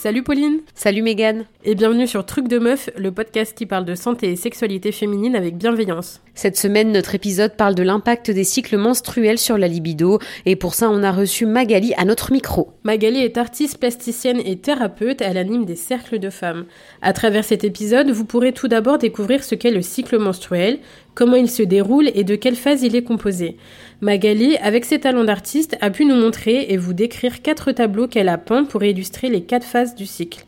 Salut Pauline Salut Mégane Et bienvenue sur Truc de Meuf, le podcast qui parle de santé et sexualité féminine avec bienveillance. Cette semaine, notre épisode parle de l'impact des cycles menstruels sur la libido, et pour ça, on a reçu Magali à notre micro. Magali est artiste plasticienne et thérapeute, elle anime des cercles de femmes. À travers cet épisode, vous pourrez tout d'abord découvrir ce qu'est le cycle menstruel, comment il se déroule et de quelle phase il est composé. Magali, avec ses talents d'artiste, a pu nous montrer et vous décrire quatre tableaux qu'elle a peints pour illustrer les quatre phases du cycle.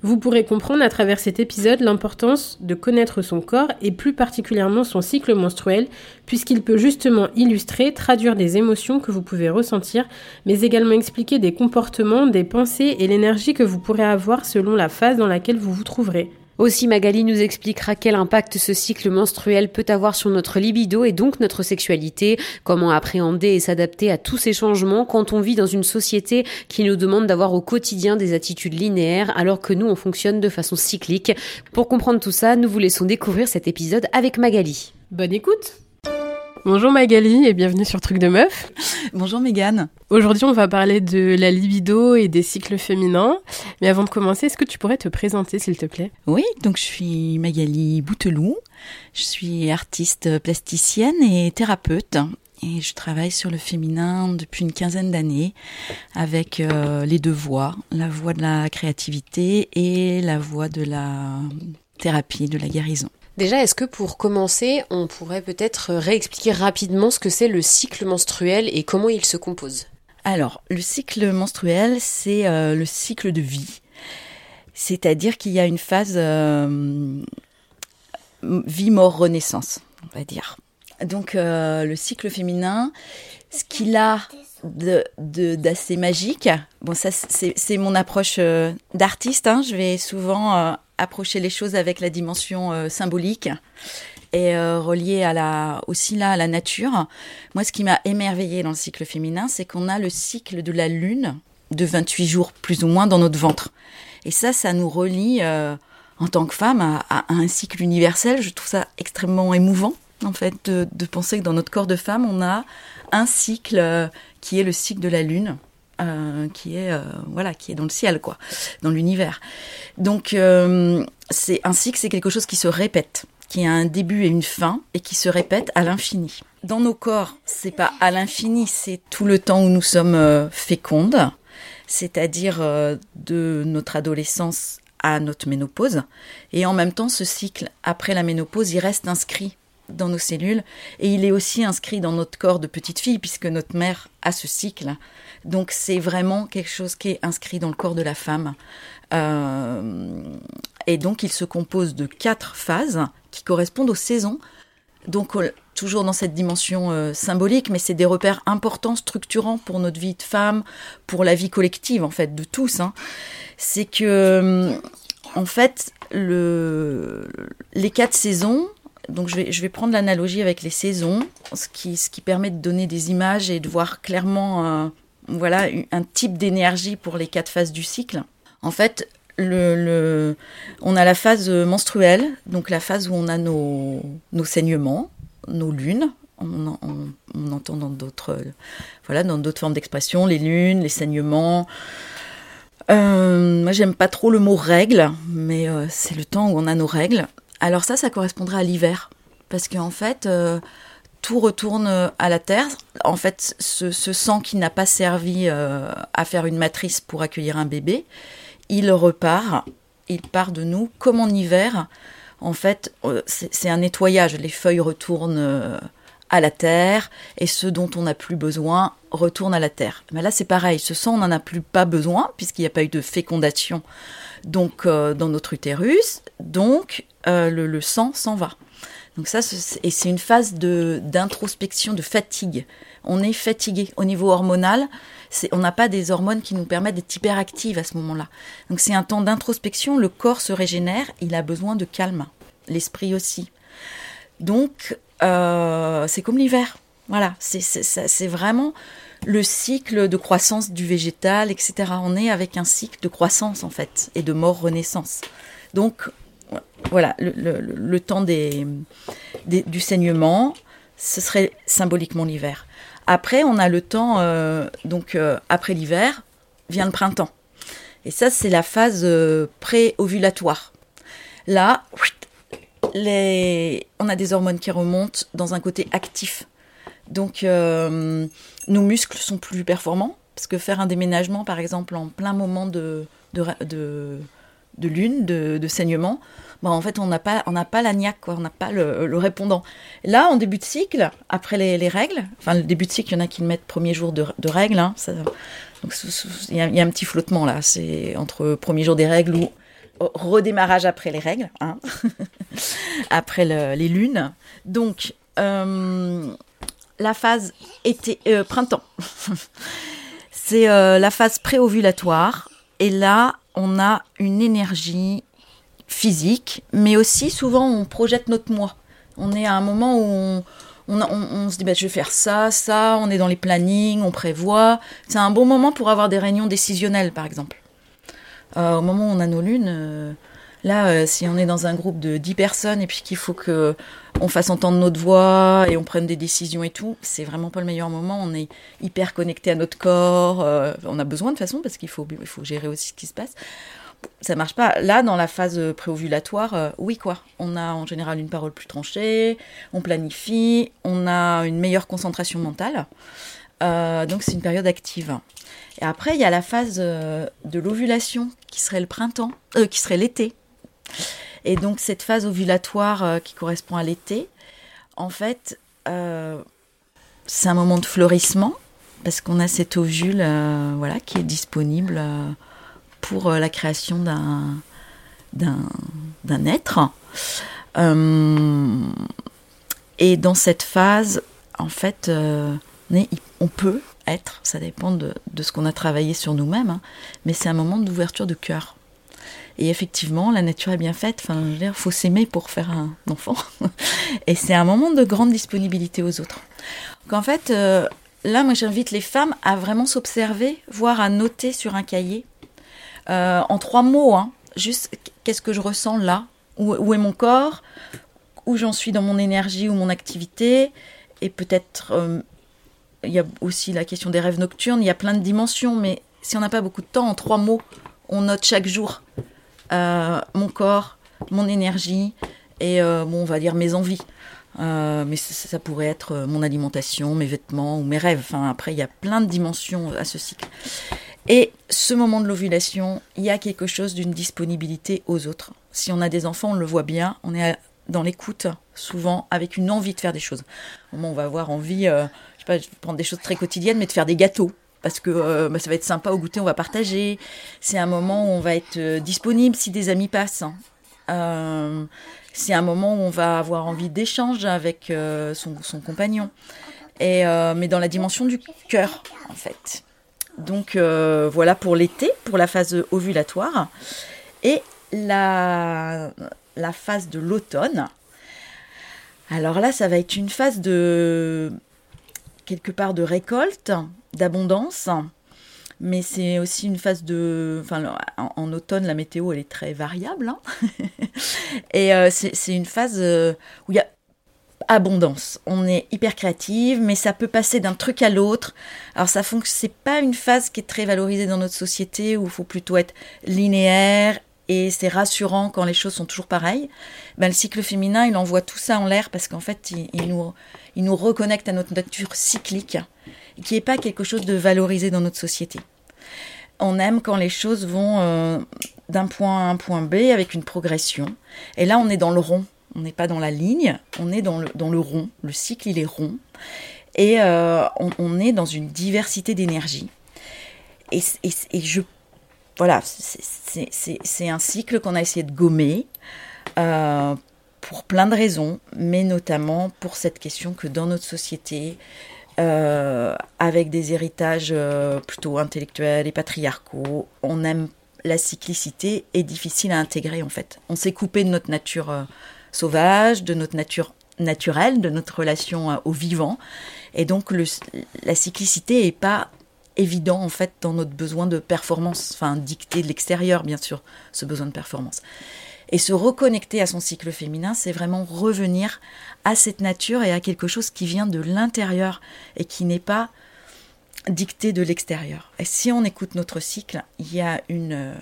Vous pourrez comprendre à travers cet épisode l'importance de connaître son corps et plus particulièrement son cycle menstruel, puisqu'il peut justement illustrer, traduire des émotions que vous pouvez ressentir, mais également expliquer des comportements, des pensées et l'énergie que vous pourrez avoir selon la phase dans laquelle vous vous trouverez. Aussi, Magali nous expliquera quel impact ce cycle menstruel peut avoir sur notre libido et donc notre sexualité, comment appréhender et s'adapter à tous ces changements quand on vit dans une société qui nous demande d'avoir au quotidien des attitudes linéaires alors que nous on fonctionne de façon cyclique. Pour comprendre tout ça, nous vous laissons découvrir cet épisode avec Magali. Bonne écoute Bonjour Magali et bienvenue sur Truc de Meuf. Bonjour Mégane. Aujourd'hui, on va parler de la libido et des cycles féminins. Mais avant de commencer, est-ce que tu pourrais te présenter, s'il te plaît? Oui, donc je suis Magali Bouteloup. Je suis artiste plasticienne et thérapeute. Et je travaille sur le féminin depuis une quinzaine d'années avec euh, les deux voix, la voix de la créativité et la voix de la thérapie, de la guérison. Déjà, est-ce que pour commencer, on pourrait peut-être réexpliquer rapidement ce que c'est le cycle menstruel et comment il se compose? Alors, le cycle menstruel, c'est euh, le cycle de vie. C'est-à-dire qu'il y a une phase euh, vie-mort-renaissance, on va dire. Donc, euh, le cycle féminin, ce qu'il a d'assez de, magique, bon, ça, c'est mon approche d'artiste. Hein. je vais souvent approcher les choses avec la dimension euh, symbolique et euh, reliée à la, aussi là à la nature. Moi, ce qui m'a émerveillée dans le cycle féminin, c'est qu'on a le cycle de la lune de 28 jours plus ou moins dans notre ventre. Et ça, ça nous relie euh, en tant que femme à, un cycle universel. Je trouve ça extrêmement émouvant, en fait, de penser que dans notre corps de femme, on a un cycle qui est le cycle de la lune euh, qui est euh, voilà qui est dans le ciel quoi dans l'univers. Donc euh, c'est ainsi que c'est quelque chose qui se répète qui a un début et une fin et qui se répète à l'infini. Dans nos corps c'est pas à l'infini c'est tout le temps où nous sommes fécondes c'est-à-dire de notre adolescence à notre ménopause. Et en même temps ce cycle après la ménopause il reste inscrit dans nos cellules et il est aussi inscrit dans notre corps de petite fille puisque notre mère a ce cycle. Donc c'est vraiment quelque chose qui est inscrit dans le corps de la femme. Euh, et donc il se compose de quatre phases qui correspondent aux saisons. Donc toujours dans cette dimension euh, symbolique, mais c'est des repères importants, structurants pour notre vie de femme, pour la vie collective en fait de tous. Hein. C'est que en fait le, les quatre saisons donc je vais, je vais prendre l'analogie avec les saisons, ce qui, ce qui permet de donner des images et de voir clairement euh, voilà, un type d'énergie pour les quatre phases du cycle. En fait, le, le, on a la phase menstruelle, donc la phase où on a nos, nos saignements, nos lunes. On, entend dans d'autres voilà, dans d'autres formes d'expression les lunes, les saignements. Euh, moi, j'aime pas trop le mot règle, mais euh, c'est le temps où on a nos règles. Alors ça, ça correspondrait à l'hiver. Parce qu'en fait, euh, tout retourne euh, à la terre. En fait, ce, sang qui n'a pas servi euh, à faire une matrice pour accueillir un bébé, il repart, il part de nous comme en hiver. En fait, c'est un nettoyage. Les feuilles retournent à la terre et ce dont on n'a plus besoin retourne à la terre. Mais là, c'est pareil. Ce sang, on n'en a plus pas besoin puisqu'il n'y a pas eu de fécondation donc dans notre utérus. Donc, euh, le, sang s'en va. Donc ça, et c'est une phase de d'introspection, de fatigue. On est fatigué au niveau hormonal. on n'a pas des hormones qui nous permettent d'être hyperactives à ce moment-là. Donc c'est un temps d'introspection. Le corps se régénère. Il a besoin de calme. L'esprit aussi. Donc euh, c'est comme l'hiver. Voilà. C'est vraiment le cycle de croissance du végétal, etc. On est avec un cycle de croissance en fait et de mort-renaissance. Donc voilà, le, temps des, du saignement, ce serait symboliquement l'hiver. Après, on a le temps, euh, donc euh, après l'hiver, vient le printemps. Et ça, c'est la phase pré-ovulatoire. Là, on a des hormones qui remontent dans un côté actif. Donc, nos muscles sont plus performants, parce que faire un déménagement, par exemple, en plein moment de, lune, de, saignement, bah, en fait, on n'a pas, on pas quoi, on n'a pas le, répondant. Là, en début de cycle, après les, règles, enfin, le début de cycle, il y en a qui le mettent premier jour de, règles, hein, donc il y, a un petit flottement là, c'est entre premier jour des règles ou redémarrage après les règles, hein, après les lunes. Donc, euh, la phase été, euh, printemps, c'est euh, la phase préovulatoire. Et là, on a une énergie physique, mais aussi souvent on projette notre moi. On est à un moment où on, se dit bah, je vais faire ça, ça, on est dans les plannings, on prévoit. C'est un bon moment pour avoir des réunions décisionnelles, par exemple. Euh, au moment où on a nos lunes, euh, là, euh, si on est dans un groupe de 10 personnes et puis qu'il faut que on fasse entendre notre voix et on prenne des décisions et tout, c'est vraiment pas le meilleur moment. On est hyper connecté à notre corps. on a besoin de façon parce qu'il faut, il faut gérer aussi ce qui se passe ça marche pas. Là, dans la phase préovulatoire, euh, oui quoi. On a en général une parole plus tranchée, on planifie, on a une meilleure concentration mentale. Euh, donc c'est une période active. Et après, il y a la phase euh, de l'ovulation qui serait le printemps, qui serait l'été. Et donc cette phase ovulatoire qui correspond à l'été, en fait, c'est un moment de fleurissement parce qu'on a cet ovule, voilà, qui est disponible pour euh, la création d'un d'un être. Euh, et dans cette phase, en fait, euh, on peut être, ça dépend de, de ce qu'on a travaillé sur nous-mêmes, hein, mais c'est un moment d'ouverture de cœur. Et effectivement, la nature est bien faite. Enfin, il faut s'aimer pour faire un enfant. Et c'est un moment de grande disponibilité aux autres. Donc en fait, là, moi, j'invite les femmes à vraiment s'observer, voire à noter sur un cahier euh, en trois mots, hein, juste qu'est-ce que je ressens là? Où, est mon corps? Où j'en suis dans mon énergie ou mon activité? Et peut-être, euh, il y a aussi la question des rêves nocturnes, il y a plein de dimensions, mais si on n'a pas beaucoup de temps, en trois mots, on note chaque jour euh, mon corps, mon énergie et, bon, on va dire, mes envies. mais ça, pourrait être mon alimentation, mes vêtements ou mes rêves. Enfin, après, il y a plein de dimensions à ce cycle. Et ce moment de l'ovulation, il y a quelque chose d'une disponibilité aux autres. Si on a des enfants, on le voit bien, on est dans l'écoute, souvent avec une envie de faire des choses. On va avoir envie, euh, je sais pas, je prendre des choses très quotidiennes, mais de faire des gâteaux. Parce que euh, bah, ça va être sympa au goûter, on va partager. C'est un moment où on va être euh, disponible si des amis passent. c'est un moment où on va avoir envie d'échange avec son, compagnon. Et, mais dans la dimension du cœur, en fait. Donc euh, voilà pour l'été, pour la phase ovulatoire. Et la, la phase de l'automne. Alors là, ça va être une phase de quelque part de récolte, d'abondance, mais c'est aussi une phase de... Enfin, en, automne, la météo, elle est très variable. Hein. Et euh, c'est une phase euh, où il y a abondance. On est hyper créative, mais ça peut passer d'un truc à l'autre. Alors ça c'est pas une phase qui est très valorisée dans notre société où il faut plutôt être linéaire et c'est rassurant quand les choses sont toujours pareilles. Ben, le cycle féminin, il envoie tout ça en l'air parce qu'en fait, il, nous, il nous reconnecte à notre nature cyclique, qui n'est pas quelque chose de valorisé dans notre société. On aime quand les choses vont euh, d'un point A à un point B avec une progression. Et là, on est dans le rond on n'est pas dans la ligne, on est dans le, dans le rond, le cycle il est rond, et euh, on, est dans une diversité d'énergie. Et, je, voilà, c'est un cycle qu'on a essayé de gommer euh, pour plein de raisons, mais notamment pour cette question que dans notre société, euh, avec des héritages plutôt intellectuels et patriarcaux, on aime la cyclicité est difficile à intégrer en fait. On s'est coupé de notre nature sauvage, de notre nature naturelle, de notre relation euh, au vivant. Et donc la cyclicité n'est pas évident en fait dans notre besoin de performance, enfin dicté de l'extérieur bien sûr, ce besoin de performance. Et se reconnecter à son cycle féminin, c'est vraiment revenir à cette nature et à quelque chose qui vient de l'intérieur et qui n'est pas dictée de l'extérieur. Et si on écoute notre cycle, il y a une, euh,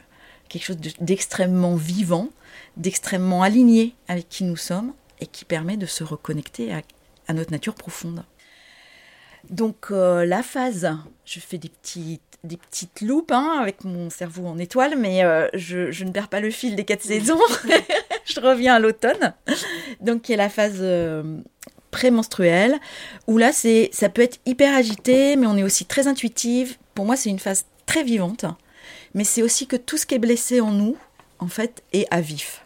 quelque chose d'extrêmement vivant, d'extrêmement aligné avec qui nous sommes et qui permet de se reconnecter à, notre nature profonde. Donc euh, la phase, je fais des petites, des petites loupes hein, avec mon cerveau en étoile, mais euh, je, ne perds pas le fil des quatre saisons. je reviens à l'automne. Donc il y a la phase prémenstruelle, où là, c'est, ça peut être hyper agité, mais on est aussi très intuitive. Pour moi, c'est une phase très vivante, mais c'est aussi que tout ce qui est blessé en nous, en fait, est à vif.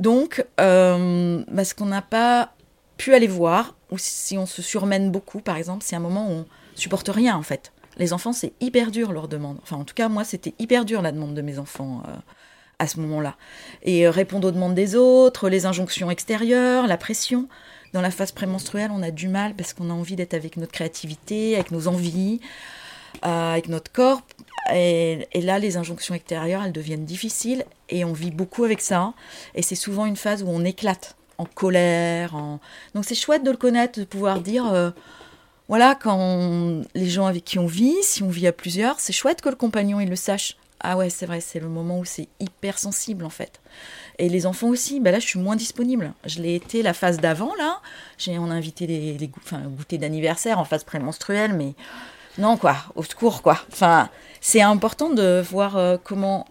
Donc, euh, parce qu'on n'a pas pu aller voir, ou si on se surmène beaucoup, par exemple, c'est un moment où on supporte rien, en fait. Les enfants, c'est hyper dur leur demande. Enfin, en tout cas, moi, c'était hyper dur la demande de mes enfants euh, à ce moment-là. Et euh, répondre aux demandes des autres, les injonctions extérieures, la pression. Dans la phase prémenstruelle, on a du mal parce qu'on a envie d'être avec notre créativité, avec nos envies, euh, avec notre corps. Et, là, les injonctions extérieures, elles deviennent difficiles et on vit beaucoup avec ça. Et c'est souvent une phase où on éclate en colère. Donc c'est chouette de le connaître, de pouvoir dire, voilà, quand les gens avec qui on vit, si on vit à plusieurs, c'est chouette que le compagnon il le sache. Ah ouais, c'est vrai, c'est le moment où c'est hyper sensible en fait. Et les enfants aussi, bah là, je suis moins disponible. Je l'ai été la phase d'avant, là. J'ai, on a invité les, les d'anniversaire en phase prémenstruelle, mais non, quoi, au secours, quoi. Enfin, c'est important de voir euh, comment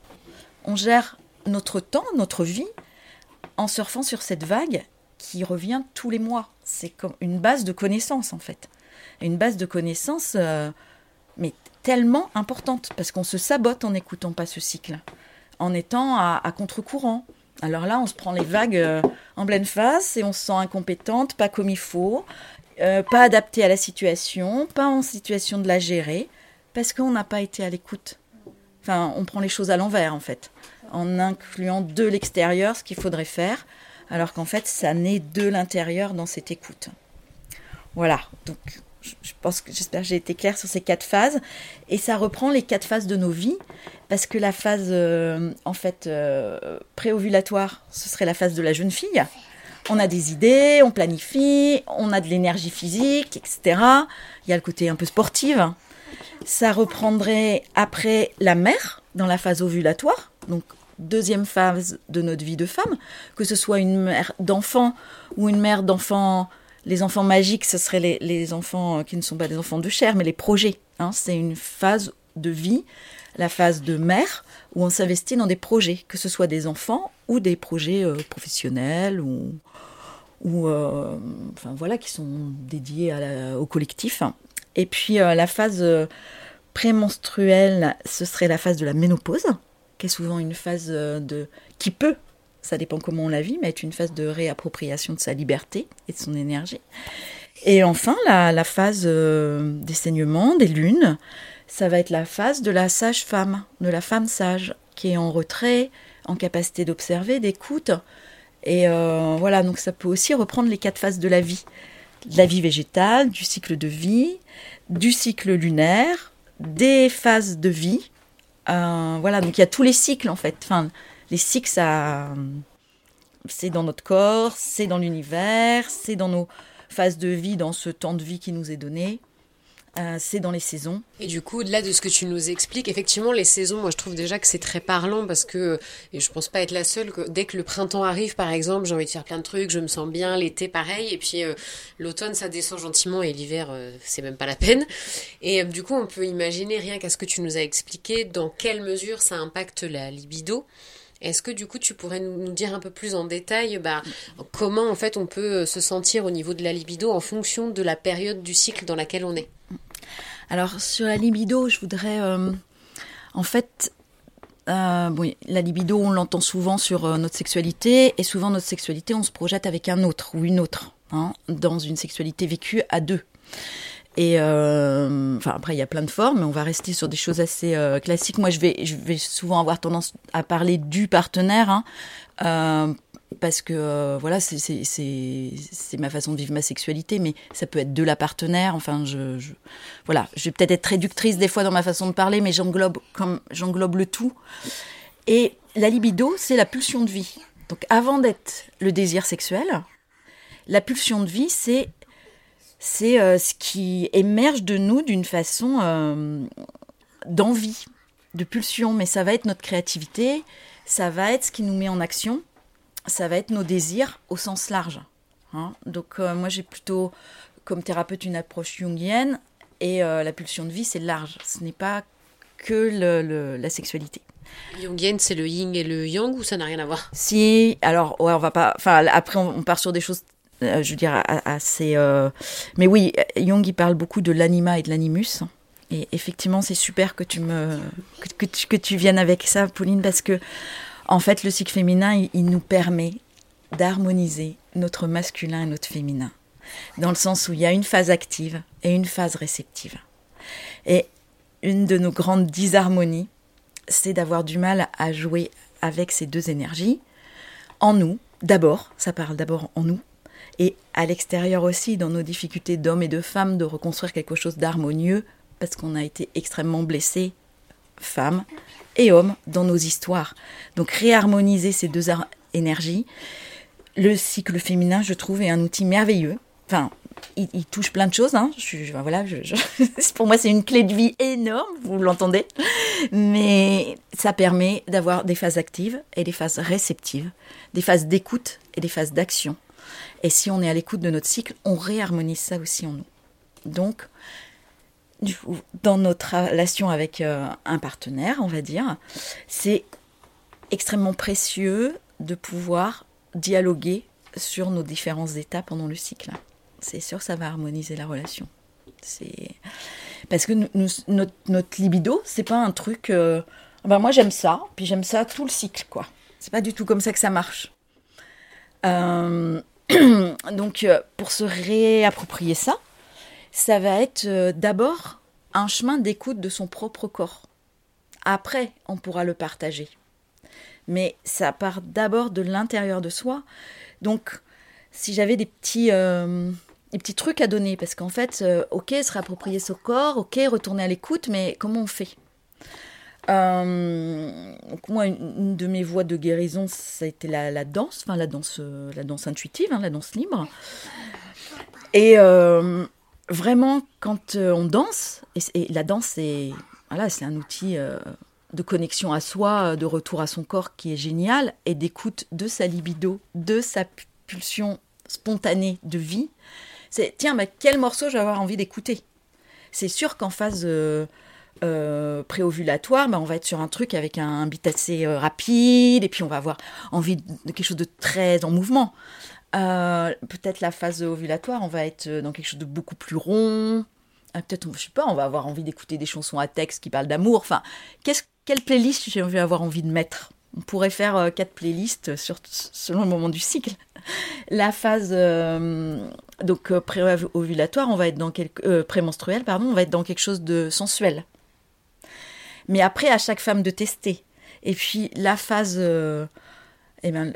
on gère notre temps, notre vie, en surfant sur cette vague qui revient tous les mois. C'est comme une base de connaissances, en fait. Une base de connaissances, euh, mais tellement importante, parce qu'on se sabote en n'écoutant pas ce cycle, en étant à contre-courant. Alors là, on se prend les vagues euh, en pleine face et on se sent incompétente, pas comme il faut, euh, pas adaptée à la situation, pas en situation de la gérer, parce qu'on n'a pas été à l'écoute. Enfin, on prend les choses à l'envers en fait, en incluant de l'extérieur ce qu'il faudrait faire, alors qu'en fait, ça naît de l'intérieur dans cette écoute. Voilà, donc je pense j'espère que j'ai été claire sur ces quatre phases. Et ça reprend les quatre phases de nos vies parce que la phase euh, en fait euh, préovulatoire ce serait la phase de la jeune fille. On a des idées on planifie on a de l'énergie physique etc il y a le côté un peu sportif ça reprendrait après la mère dans la phase ovulatoire donc deuxième phase de notre vie de femme. Que ce soit une mère d'enfant ou une mère d'enfant les enfants magiques, ce seraient les, enfants euh, qui ne sont pas des enfants de chair, mais les projets. Hein. c'est une phase de vie, la phase de mère, où on s'investit dans des projets, que ce soit des enfants ou des projets euh, professionnels ou, euh, enfin voilà, qui sont dédiés au collectif. Et puis la phase prémenstruelle, ce serait la phase de la ménopause, qui est souvent une phase de qui peut ça dépend comment on la vit, mais est une phase de réappropriation de sa liberté et de son énergie. Et enfin, la, phase euh, des saignements, des lunes, ça va être la phase de la sage-femme, de la femme sage, qui est en retrait, en capacité d'observer, d'écoute. Et euh, voilà, donc ça peut aussi reprendre les quatre phases de la vie. De la vie végétale, du cycle de vie, du cycle lunaire, des phases de vie. Euh, voilà, donc il y a tous les cycles en fait. Enfin, les cycles, ça, c'est dans notre corps, c'est dans l'univers, c'est dans nos phases de vie, dans ce temps de vie qui nous est donné. Euh, c'est dans les saisons. Et du coup, au-delà de ce que tu nous expliques, effectivement, les saisons, moi je trouve déjà que c'est très parlant parce que, et je pense pas être la seule, dès que le printemps arrive, par exemple, j'ai envie de faire plein de trucs, je me sens bien, l'été pareil, et puis euh, l'automne ça descend gentiment et l'hiver euh, c'est même pas la peine. Et du coup, on peut imaginer, rien qu'à ce que tu nous as expliqué, dans quelle mesure ça impacte la libido. Est-ce que du coup tu pourrais nous dire un peu plus en détail bah, comment en fait on peut euh, se sentir au niveau de la libido en fonction de la période du cycle dans laquelle on est? Alors sur la libido, je voudrais euh, en fait euh, la libido, on l'entend souvent sur notre sexualité, et souvent notre sexualité, on se projette avec un autre ou une autre, hein, dans une sexualité vécue à deux. Et euh, enfin après il y a plein de formes, mais on va rester sur des choses assez euh, classiques. Moi je vais je vais souvent avoir tendance à parler du partenaire hein, euh, parce que voilà c'est ma façon de vivre ma sexualité, mais ça peut être de la partenaire. Enfin je, je voilà je vais peut-être être réductrice des fois dans ma façon de parler, mais j'englobe le tout. Et la libido c'est la pulsion de vie. Donc avant d'être le désir sexuel, la pulsion de vie c'est c'est ce qui émerge de nous d'une façon d'envie, de pulsion, mais ça va être notre créativité, ça va être ce qui nous met en action, ça va être nos désirs au sens large. Hein. Donc moi j'ai plutôt comme thérapeute une approche jungienne et la pulsion de vie c'est large, ce n'est pas que la sexualité. Jungienne, c'est le yin et le yang ou ça n'a rien à voir? Si, alors ouais, on va pas. Enfin, après on, part sur des choses, euh, je veux dire assez. Euh, mais oui, Jung il parle beaucoup de l'anima et de l'animus. Et effectivement, c'est super que tu me que, que, tu, viennes avec ça, Pauline, parce que en fait, le cycle féminin, il nous permet d'harmoniser notre masculin et notre féminin, dans le sens où il y a une phase active et une phase réceptive. Et une de nos grandes disharmonies, c'est d'avoir du mal à jouer avec ces deux énergies. En nous, d'abord, ça parle d'abord en nous, et à l'extérieur aussi, dans nos difficultés d'hommes et de femmes, de reconstruire quelque chose d'harmonieux, parce qu'on a été extrêmement blessés, femmes et hommes, dans nos histoires. Donc réharmoniser ces deux énergies, le cycle féminin, je trouve, est un outil merveilleux. Enfin, il, touche plein de choses. Hein. Voilà, pour moi, c'est une clé de vie énorme, vous l'entendez. Mais ça permet d'avoir des phases actives et des phases réceptives, des phases d'écoute et des phases d'action. Et si on est à l'écoute de notre cycle, on réharmonise ça aussi en nous. Donc, dans notre relation avec euh, un partenaire, on va dire, c'est extrêmement précieux de pouvoir dialoguer sur nos différentes étapes pendant le cycle c'est sûr ça va harmoniser la relation. C'est parce que notre, notre, libido, c'est pas un truc. Euh, ben moi j'aime ça, puis j'aime ça tout le cycle, quoi. C'est pas du tout comme ça que ça marche. Euh, donc euh, pour se réapproprier ça, ça va être d'abord un chemin d'écoute de son propre corps. Après, on pourra le partager. Mais ça part d'abord de l'intérieur de soi. Donc, si j'avais des petits, petits trucs à donner parce qu'en fait, euh, ok, se réapproprier son corps, ok, retourner à l'écoute, mais comment on fait? Euh, moi, une, de mes voies de guérison, ça a été la, danse, enfin la danse, euh, la danse intuitive, hein, la danse libre. Et vraiment, quand on danse, et, la danse, c'est voilà, c'est un outil de connexion à soi, de retour à son corps qui est génial, et d'écoute de sa libido, de sa pulsion spontanée de vie c'est tiens, mais quel morceau je avoir envie d'écouter? C'est sûr qu'en phase euh, euh, préovulatoire, bah, on va être sur un truc avec un, beat assez euh, rapide, et puis on va avoir envie de, quelque chose de très en mouvement. Peut-être la phase ovulatoire, on va être dans quelque chose de beaucoup plus rond. Peut-être, je sais pas, on va avoir envie d'écouter des chansons à texte qui parlent d'amour. Enfin, quelle playlist j'ai envie avoir envie de mettre? On pourrait faire quatre playlists selon le moment du cycle. La phase euh, donc euh, pré-ovulatoire, on va être dans quelque euh, prémenstruel, pardon, on va être dans quelque chose de sensuel. Mais après, à chaque femme de tester. Et puis la phase, eh ben,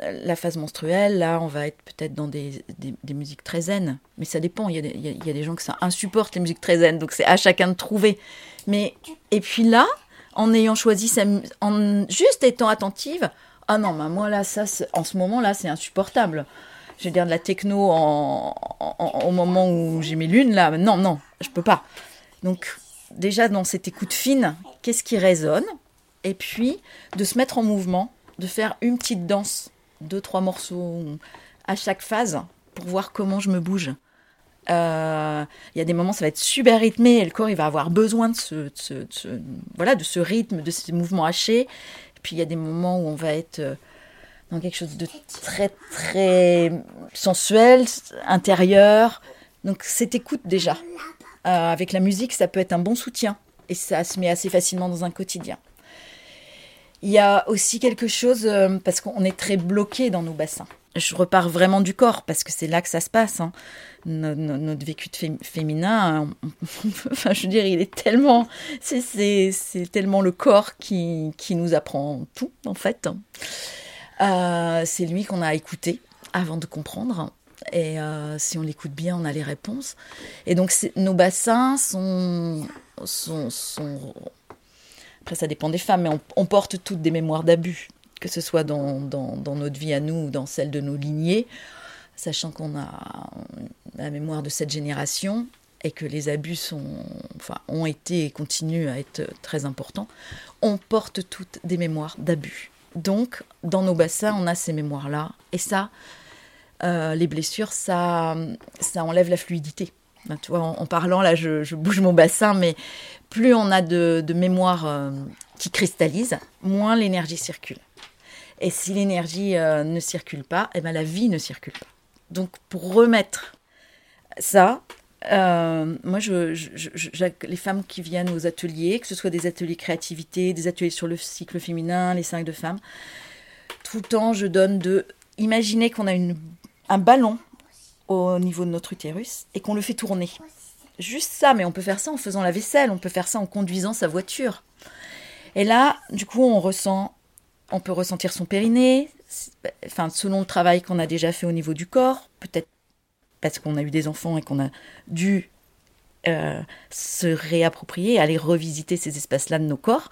la phase menstruelle, là, on va être peut-être dans des, des, musiques très zen. Mais ça dépend. Il y, a des, il y a des gens que ça insupporte les musiques très zen, donc c'est à chacun de trouver. Mais et puis là, en ayant choisi sa, en juste étant attentive, ah non, bah moi là, ça, en ce moment-là, c'est insupportable. Je vais dire de la techno au moment où j'ai mes lunes, là, non, non, je peux pas. Donc, déjà, dans cette écoute fine, qu'est-ce qui résonne Et puis, de se mettre en mouvement, de faire une petite danse, deux, trois morceaux à chaque phase, pour voir comment je me bouge. Euh, il y a des moments, ça va être super rythmé, et le corps, il va avoir besoin de ce, voilà, de ce rythme, de ces mouvements hachés. Puis il y a des moments où on va être euh, dans quelque chose de très très sensuel, intérieur. Donc cette écoute déjà, euh, avec la musique, ça peut être un bon soutien et ça se met assez facilement dans un quotidien. Il y a aussi quelque chose, euh, parce qu'on est très bloqué dans nos bassins. Je repars vraiment du corps, parce que c'est là que ça se passe. Hein. Notre, vécu de féminin, enfin, je veux dire, il est tellement. C'est tellement le corps qui, qui, nous apprend tout, en fait. Euh, c'est lui qu'on a écouté avant de comprendre. Et euh, si on l'écoute bien, on a les réponses. Et donc, nos bassins sont, sont, sont après, ça dépend des femmes, mais on, porte toutes des mémoires d'abus, que ce soit dans, notre vie à nous ou dans celle de nos lignées, sachant qu'on a la mémoire de cette génération et que les abus sont, ont été et continuent à être très importants, on porte toutes des mémoires d'abus. Donc, dans nos bassins, on a ces mémoires-là. Et ça, euh, les blessures, ça, ça enlève la fluidité. Tu vois, en, parlant, là, je, bouge mon bassin, mais plus on a de, mémoire euh, qui cristallise, moins l'énergie circule. Et si l'énergie euh, ne circule pas, eh ben, la vie ne circule pas. Donc, pour remettre ça, moi, je, les femmes qui viennent aux ateliers, que ce soit des ateliers créativité, des ateliers sur le cycle féminin, les cinq de femmes, tout le temps, je donne de. Imaginez qu'on a une, un ballon au niveau de notre utérus et qu'on le fait tourner. Juste ça, mais on peut faire ça en faisant la vaisselle, on peut faire ça en conduisant sa voiture. Et là, du coup, on ressent, on peut ressentir son périnée, enfin, selon le travail qu'on a déjà fait au niveau du corps, peut-être parce qu'on a eu des enfants et qu'on a dû euh, se réapproprier, aller revisiter ces espaces-là de nos corps.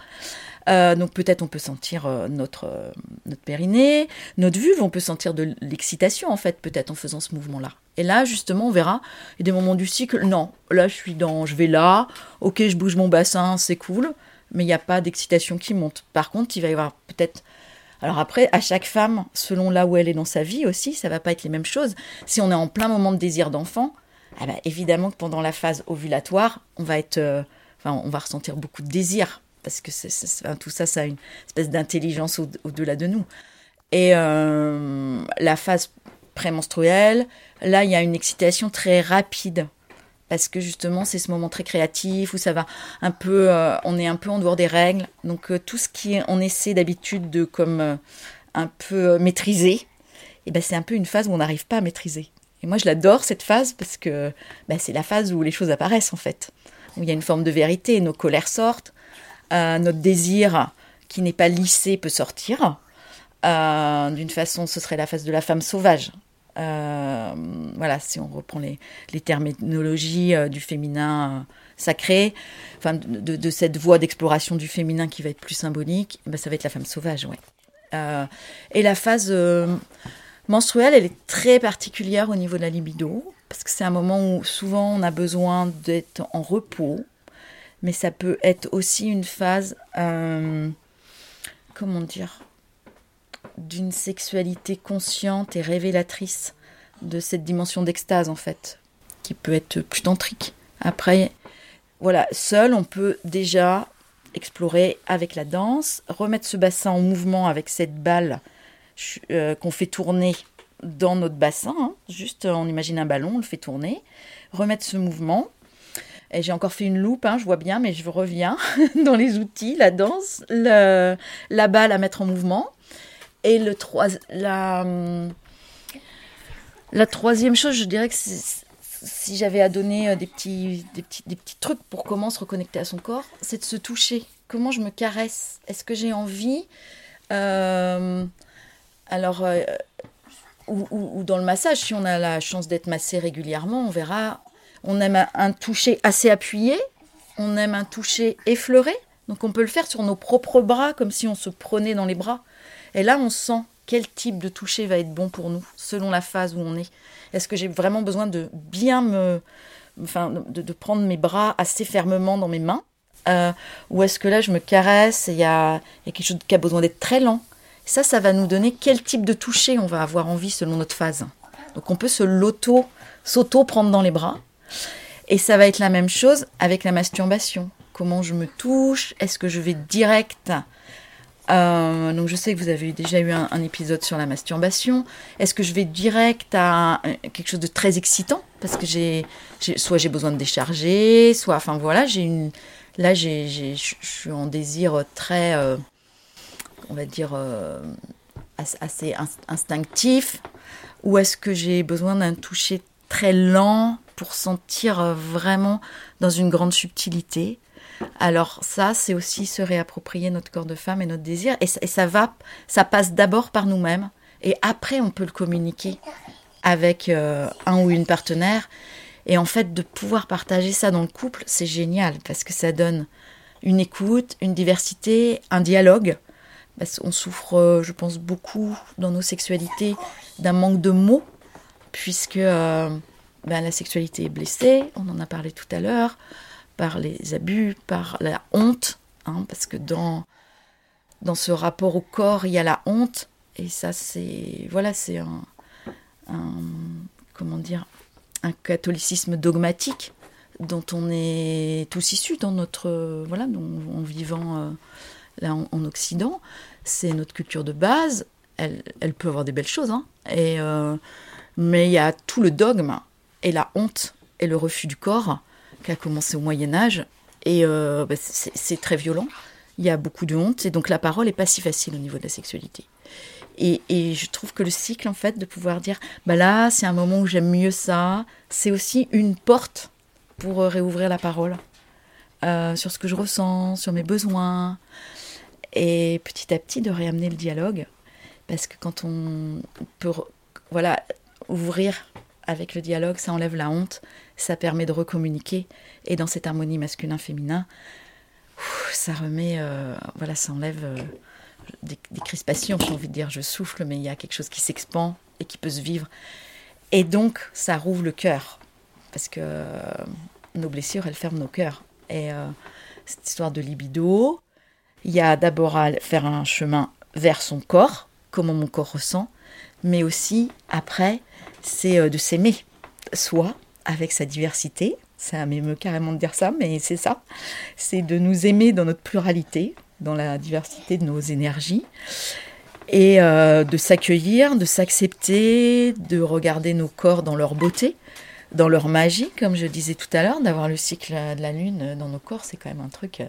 Euh, donc peut-être on peut sentir euh, notre, notre périnée, notre vulve, on peut sentir de l'excitation en fait, peut-être en faisant ce mouvement-là. Et là, justement, on verra, il y a des moments du cycle, non, là je suis dans, je vais là, ok, je bouge mon bassin, c'est cool, mais il n'y a pas d'excitation qui monte. Par contre, il va y avoir peut-être alors après, à chaque femme, selon là où elle est dans sa vie aussi, ça va pas être les mêmes choses. Si on est en plein moment de désir d'enfant, ben, évidemment que pendant la phase ovulatoire, on va être, euh, enfin, on va ressentir beaucoup de désir parce que tout ça, ça a une espèce d'intelligence au-delà de nous. Et euh, la phase prémenstruelle, là, il y a une excitation très rapide. Parce que justement c'est ce moment très créatif où ça va un peu euh, on est un peu en dehors des règles. Donc euh, tout ce qui on essaie d'habitude de comme un peu maîtriser et eh ben c'est un peu une phase où on n'arrive pas à maîtriser. Et moi je l'adore cette phase parce que ben, c'est la phase où les choses apparaissent en fait. Où il y a une forme de vérité nos colères sortent notre désir qui n'est pas lissé peut sortir d'une façon ce serait la phase de la femme sauvage euh, voilà, si on reprend les, les terminologies euh, du féminin euh, sacré, enfin de, cette voie d'exploration du féminin qui va être plus symbolique, ben, ça va être la femme sauvage, ouais. et la phase menstruelle, elle est très particulière au niveau de la libido, parce que c'est un moment où souvent on a besoin d'être en repos, mais ça peut être aussi une phase, comment dire, d'une sexualité consciente et révélatrice de cette dimension d'extase en fait, qui peut être plus tantrique. Après, voilà, seul on peut déjà explorer avec la danse, remettre ce bassin en mouvement avec cette balle euh, qu'on fait tourner dans notre bassin. Hein. Juste, on imagine un ballon, on le fait tourner, remettre ce mouvement. Et j'ai encore fait une loupe, hein, je vois bien, mais je reviens dans les outils, la danse, la balle à mettre en mouvement. Et le la, la troisième chose, je dirais que si j'avais à donner euh, des petits, des, petits, des petits trucs pour comment se reconnecter à son corps, c'est de se toucher. Comment je me caresse? Est-ce que j'ai envie euh, Alors, euh, ou, dans le massage, si on a la chance d'être massé régulièrement, on verra. On aime un toucher assez appuyé, on aime un toucher effleuré. Donc on peut le faire sur nos propres bras, comme si on se prenait dans les bras. Et là, on sent quel type de toucher va être bon pour nous, selon la phase où on est. Est-ce que j'ai vraiment besoin de bien me. Enfin, de, prendre mes bras assez fermement dans mes mains euh, Ou est-ce que là, je me caresse et il y a, quelque chose qui a besoin d'être très lent? Ça, ça va nous donner quel type de toucher on va avoir envie selon notre phase. Donc, on peut se l'auto, s'auto-prendre dans les bras. Et ça va être la même chose avec la masturbation. Comment je me touche Est-ce que je vais direct euh, donc je sais que vous avez déjà eu un, épisode sur la masturbation. Est-ce que je vais direct à quelque chose de très excitant? Parce que soit j'ai besoin de décharger, soit enfin voilà j'ai une là j'ai, je suis en désir très euh, on va dire euh, assez instinctif ou est-ce que j'ai besoin d'un toucher très lent? Pour sentir vraiment dans une grande subtilité alors ça, c'est aussi se réapproprier notre corps de femme et notre désir. Et, ça va, ça passe d'abord par nous-mêmes. Et après, on peut le communiquer avec euh, un ou une partenaire. Et en fait, de pouvoir partager ça dans le couple, c'est génial parce que ça donne une écoute, une diversité, un dialogue. on souffre, euh, je pense, beaucoup dans nos sexualités d'un manque de mots, puisque euh, ben, la sexualité est blessée, on en a parlé tout à l'heure, par les abus, par la honte, hein, parce que dans, dans ce rapport au corps, il y a la honte, et ça c'est voilà, c'est un, comment dire un catholicisme dogmatique dont on est tous issus dans notre voilà en vivant euh, là en, Occident. C'est notre culture de base. Elle, elle, peut avoir des belles choses hein, et euh, mais il y a tout le dogme et la honte et le refus du corps qui a commencé au Moyen Âge. Et euh, bah, c'est très violent. Il y a beaucoup de honte. Et donc la parole est pas si facile au niveau de la sexualité. Et, je trouve que le cycle, en fait, de pouvoir dire, bah là, c'est un moment où j'aime mieux ça, c'est aussi une porte pour euh, réouvrir la parole euh, sur ce que je ressens, sur mes besoins, et petit à petit de réamener le dialogue, parce que quand on peut, voilà, ouvrir avec le dialogue, ça enlève la honte, ça permet de recommuniquer, et dans cette harmonie masculin-féminin, ça remet, euh, voilà, ça enlève des, crispations, j'ai envie de dire, je souffle, mais il y a quelque chose qui s'expand et qui peut se vivre. Et donc, ça rouvre le cœur, parce que euh, nos blessures, elles ferment nos cœurs. Et euh, cette histoire de libido, il y a d'abord à faire un chemin vers son corps, comment mon corps ressent, mais aussi, après, c'est euh, de s'aimer, soi, avec sa diversité. Ça m'émeut carrément de dire ça, mais c'est ça. C'est de nous aimer dans notre pluralité, dans la diversité de nos énergies et euh, de s'accueillir, de s'accepter, de regarder nos corps dans leur beauté, dans leur magie, comme je disais tout à l'heure, d'avoir le cycle de la lune dans nos corps, c'est quand même un truc euh,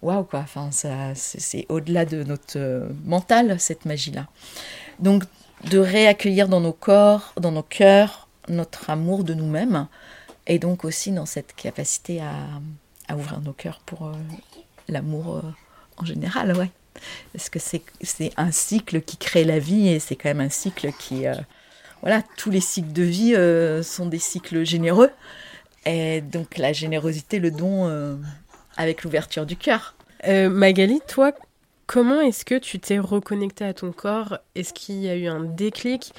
waouh quoi. Enfin, c'est au-delà de notre mental cette magie-là. Donc, de réaccueillir dans nos corps, dans nos cœurs, notre amour de nous-mêmes, et donc aussi dans cette capacité à, ouvrir nos cœurs pour l'amour en général, ouais. Parce que c'est un cycle qui crée la vie et c'est quand même un cycle qui. Euh, voilà, tous les cycles de vie euh, sont des cycles généreux. Et donc la générosité, le don euh, avec l'ouverture du cœur. Magali, toi, comment est-ce que tu t'es reconnectée à ton corps? Est-ce qu'il y a eu un déclic?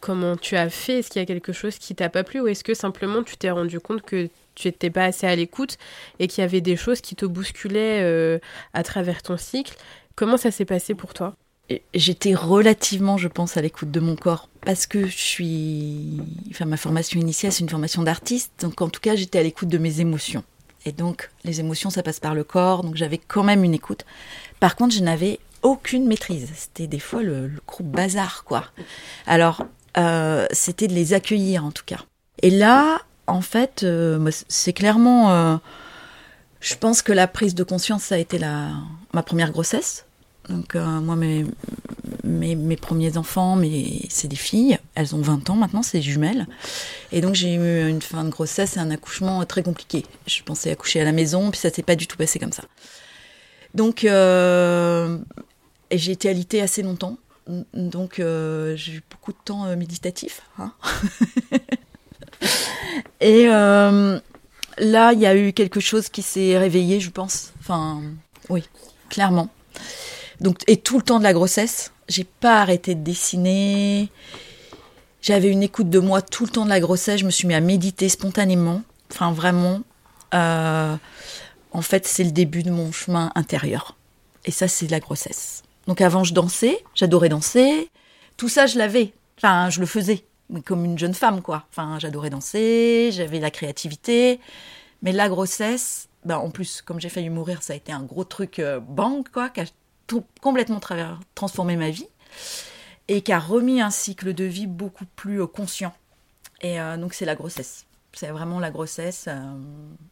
Comment tu as fait? Est-ce qu'il y a quelque chose qui t'a pas plu? Ou est-ce que simplement tu t'es rendu compte que tu n'étais pas assez à l'écoute et qu'il y avait des choses qui te bousculaient euh, à travers ton cycle? Comment ça s'est passé pour toi? J'étais relativement, je pense, à l'écoute de mon corps parce que je suis. Enfin, ma formation initiale, c'est une formation d'artiste. Donc, en tout cas, j'étais à l'écoute de mes émotions. Et donc, les émotions, ça passe par le corps. Donc, j'avais quand même une écoute. Par contre, je n'avais aucune maîtrise. C'était des fois le, groupe bazar, quoi. Alors, euh, c'était de les accueillir, en tout cas. Et là, en fait, euh, c'est clairement. Euh, je pense que la prise de conscience, ça a été la, ma première grossesse. Donc, euh, moi, mes, mes, premiers enfants, c'est des filles. Elles ont 20 ans maintenant, c'est des jumelles. Et donc, j'ai eu une fin de grossesse et un accouchement très compliqué. Je pensais accoucher à la maison, puis ça s'est pas du tout passé comme ça. Donc, j'ai été alitée assez longtemps. Donc, j'ai eu beaucoup de temps méditatif. Hein Et euh, là, il y a eu quelque chose qui s'est réveillé, je pense. Enfin, oui, clairement. Donc, et tout le temps de la grossesse, j'ai pas arrêté de dessiner. J'avais une écoute de moi tout le temps de la grossesse. Je me suis mis à méditer spontanément. Enfin, vraiment. Euh, en fait, c'est le début de mon chemin intérieur. Et ça, c'est la grossesse. Donc avant, je dansais. J'adorais danser. Tout ça, je l'avais. Enfin, je le faisais comme une jeune femme, quoi. Enfin, j'adorais danser, j'avais la créativité. Mais la grossesse, ben, en plus, comme j'ai failli mourir, ça a été un gros truc euh, bang, quoi, complètement transformé ma vie et qui a remis un cycle de vie beaucoup plus euh, conscient. Et euh, donc, c'est la grossesse. C'est vraiment la grossesse,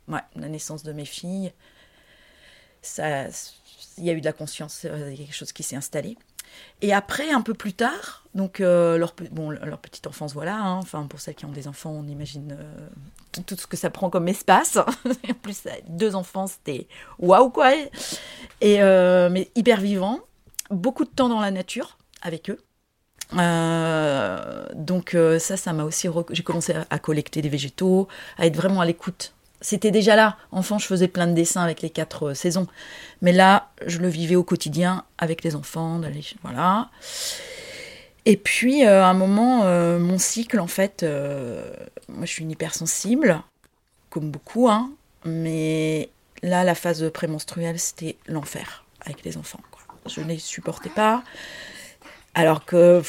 ouais, la naissance de mes filles. Ça, il y a eu de la conscience, il quelque chose qui s'est installé. Et après, un peu plus tard, donc euh, leur, petite enfance, voilà, hein, enfin pour celles qui ont des enfants, on imagine euh, tout, ce que ça prend comme espace. en plus, deux enfants, c'était waouh quoi. Et, euh, mais hyper vivant, beaucoup de temps dans la nature avec eux. donc ça, ça m'a aussi... J'ai commencé à collecter des végétaux, à être vraiment à l'écoute c'était déjà là. Enfant, je faisais plein de dessins avec les quatre euh, saisons. Mais là, je le vivais au quotidien avec les enfants. Voilà. Et puis, à un moment, mon cycle, en fait, moi je suis une hypersensible, comme beaucoup, hein, mais là, la phase prémenstruelle, c'était l'enfer avec les enfants. Je ne les supportais pas. Alors que,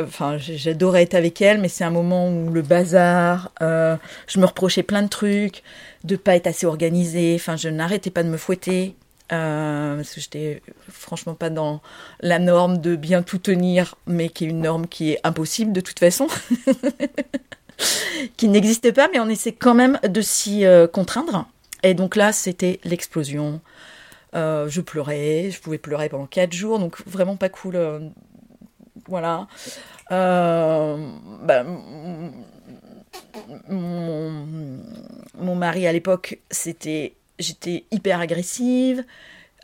enfin, j'adorais être avec elle, mais c'est un moment où le bazar, euh, je me reprochais plein de trucs, de pas être assez organisée. Enfin, je n'arrêtais pas de me fouetter euh, parce que j'étais franchement pas dans la norme de bien tout tenir, mais qui est une norme qui est impossible de toute façon, qui n'existe pas, mais on essaie quand même de s'y euh, contraindre. Et donc là, c'était l'explosion. je pleurais, je pouvais pleurer pendant quatre jours, donc vraiment pas cool voilà. Euh, bah, mon, mari à l'époque, c'était, j'étais hyper agressive.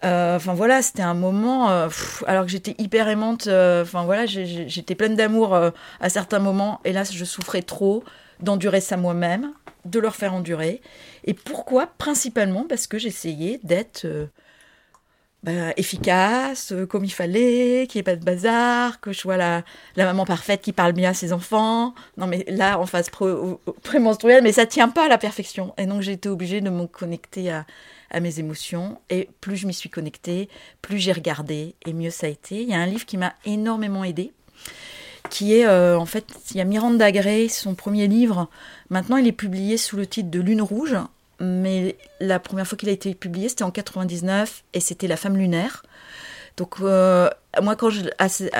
Euh, enfin voilà, c'était un moment. Euh, alors que j'étais hyper aimante. Enfin voilà, j'étais pleine d'amour à certains moments. Et là, je souffrais trop d'endurer ça moi-même, de leur faire endurer. Et pourquoi? Principalement parce que j'essayais d'être bah, efficace, euh, comme il fallait, qu'il n'y ait pas de bazar, que je sois la, la, maman parfaite qui parle bien à ses enfants. Non, mais là, en phase prémenstruelle, mais ça tient pas à la perfection. Et donc, j'ai été obligée de me connecter à, à mes émotions. Et plus je m'y suis connectée, plus j'ai regardé, et mieux ça a été. Il y a un livre qui m'a énormément aidée, qui est, euh, en fait, il y a Miranda Gray, son premier livre. Maintenant, il est publié sous le titre de Lune Rouge mais la première fois qu'il a été publié, c'était en 99 et c'était La femme lunaire. Donc euh, moi, quand je,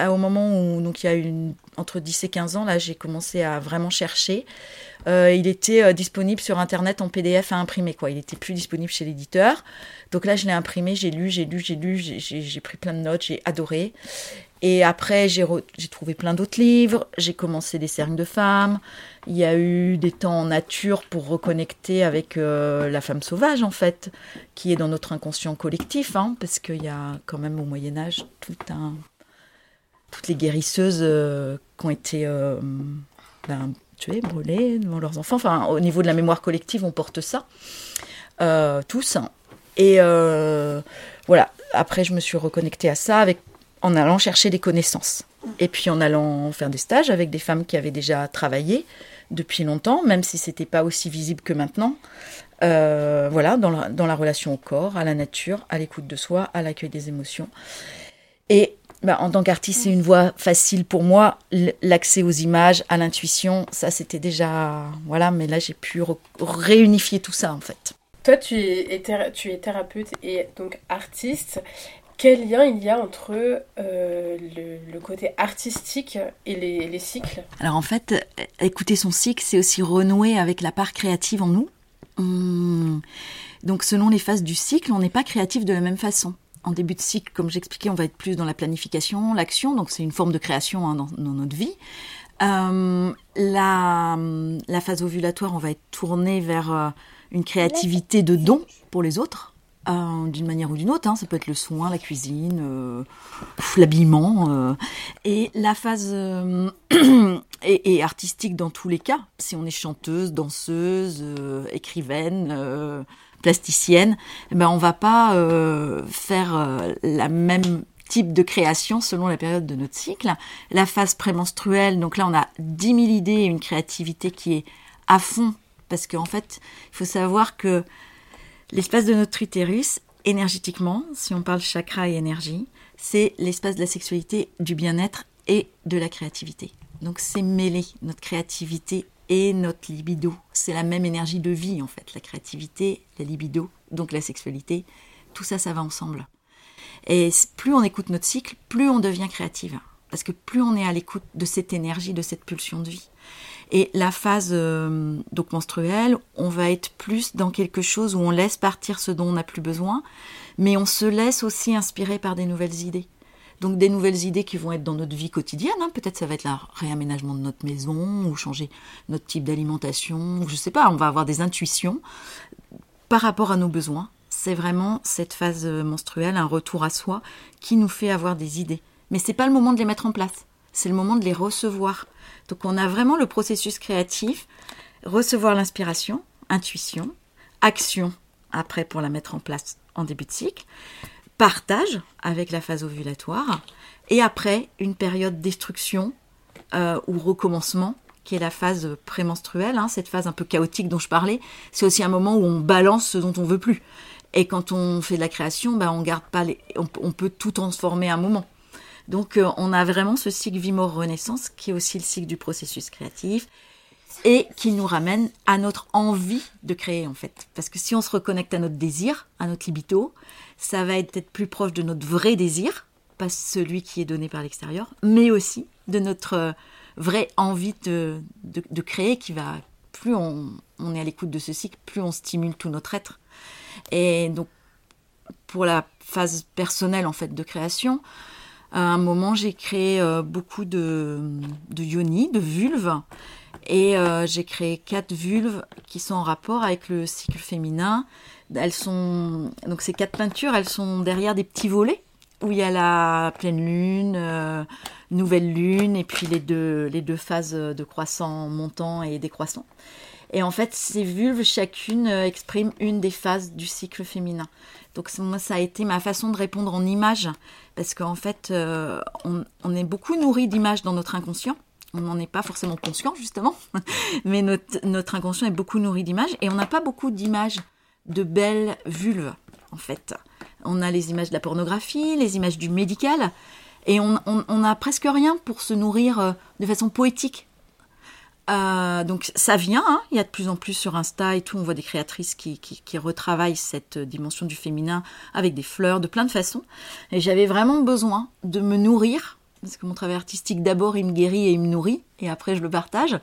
au moment où donc il y a une, entre 10 et 15 ans, là, j'ai commencé à vraiment chercher. Euh, il était euh, disponible sur internet en PDF à imprimer quoi. Il était plus disponible chez l'éditeur. Donc là, je l'ai imprimé, j'ai lu, j'ai lu, j'ai lu, j'ai pris plein de notes, j'ai adoré. Et après, j'ai trouvé plein d'autres livres. J'ai commencé des cercles de femmes. Il y a eu des temps en nature pour reconnecter avec euh, la femme sauvage, en fait, qui est dans notre inconscient collectif, hein, parce qu'il y a quand même au Moyen Âge toutes les guérisseuses euh, qui ont été euh, ben, tuées, brûlées devant leurs enfants. Enfin, au niveau de la mémoire collective, on porte ça, tous. Et voilà, après, je me suis reconnectée à ça en allant chercher des connaissances. Et puis en allant faire des stages avec des femmes qui avaient déjà travaillé depuis longtemps, même si c'était pas aussi visible que maintenant. Euh, voilà, dans la, dans la, relation au corps, à la nature, à l'écoute de soi, à l'accueil des émotions. Et bah, en tant qu'artiste, c'est une voie facile pour moi. L'accès aux images, à l'intuition, ça c'était déjà. Voilà, mais là j'ai pu réunifier tout ça en fait. Toi, tu es, tu es thérapeute et donc artiste. Quel lien il y a entre euh, le, côté artistique et les, cycles? Alors en fait, écouter son cycle, c'est aussi renouer avec la part créative en nous. Donc selon les phases du cycle, on n'est pas créatif de la même façon. En début de cycle, comme j'expliquais, on va être plus dans la planification, l'action, donc c'est une forme de création hein, dans, notre vie. Euh, la, phase ovulatoire, on va être tourné vers euh, une créativité de don pour les autres. Euh, d'une manière ou d'une autre. Hein. Ça peut être le soin, la cuisine, euh, l'habillement. Euh. Et la phase est, artistique dans tous les cas. Si on est chanteuse, danseuse, écrivaine, plasticienne, eh ben on va pas faire la même type de création selon la période de notre cycle. La phase prémenstruelle, donc là on a 10 000 idées et une créativité qui est à fond parce qu'en fait, il faut savoir que L'espace de notre utérus, énergétiquement, si on parle chakra et énergie, c'est l'espace de la sexualité, du bien-être et de la créativité. Donc c'est mêlé, notre créativité et notre libido. C'est la même énergie de vie en fait, la créativité, la libido, donc la sexualité, tout ça, ça va ensemble. Et plus on écoute notre cycle, plus on devient créative. Parce que plus on est à l'écoute de cette énergie, de cette pulsion de vie. Et la phase euh, donc menstruelle, on va être plus dans quelque chose où on laisse partir ce dont on n'a plus besoin, mais on se laisse aussi inspirer par des nouvelles idées. Donc des nouvelles idées qui vont être dans notre vie quotidienne. Hein. Peut-être ça va être le réaménagement de notre maison ou changer notre type d'alimentation. Je ne sais pas. On va avoir des intuitions par rapport à nos besoins. C'est vraiment cette phase euh, menstruelle, un retour à soi, qui nous fait avoir des idées. Mais c'est pas le moment de les mettre en place. C'est le moment de les recevoir. Donc on a vraiment le processus créatif, recevoir l'inspiration, intuition, action après pour la mettre en place en début de cycle, partage avec la phase ovulatoire, et après une période destruction euh, ou recommencement, qui est la phase prémenstruelle, hein, cette phase un peu chaotique dont je parlais. C'est aussi un moment où on balance ce dont on veut plus. Et quand on fait de la création, ben, on garde pas on, peut tout transformer un moment. Donc euh, on a vraiment ce cycle vie-mort-renaissance qui est aussi le cycle du processus créatif et qui nous ramène à notre envie de créer en fait. Parce que si on se reconnecte à notre désir, à notre libido, ça va être plus proche de notre vrai désir, pas celui qui est donné par l'extérieur, mais aussi de notre euh, vraie envie de, de, créer qui va, plus on, on est à l'écoute de ce cycle, plus on stimule tout notre être. Et donc, pour la phase personnelle en fait de création, à un moment j'ai créé euh, beaucoup de, de yoni, de vulves, et euh, j'ai créé quatre vulves qui sont en rapport avec le cycle féminin. Elles sont donc ces quatre peintures, elles sont derrière des petits volets où il y a la pleine lune, euh, nouvelle lune, et puis les deux, les deux phases de croissant montant et décroissant. Et en fait, ces vulves, chacune exprime une des phases du cycle féminin. Donc moi, ça a été ma façon de répondre en images, parce qu'en fait, euh, on, est beaucoup nourri d'images dans notre inconscient. On n'en est pas forcément conscient, justement, mais notre, inconscient est beaucoup nourri d'images, et on n'a pas beaucoup d'images de belles vulves, en fait. On a les images de la pornographie, les images du médical, et on n'a presque rien pour se nourrir euh, de façon poétique. Euh, donc ça vient, hein. il y a de plus en plus sur Insta et tout, on voit des créatrices qui, retravaillent cette dimension du féminin avec des fleurs, de plein de façons. Et j'avais vraiment besoin de me nourrir, parce que mon travail artistique d'abord il me guérit et il me nourrit, et après je le partage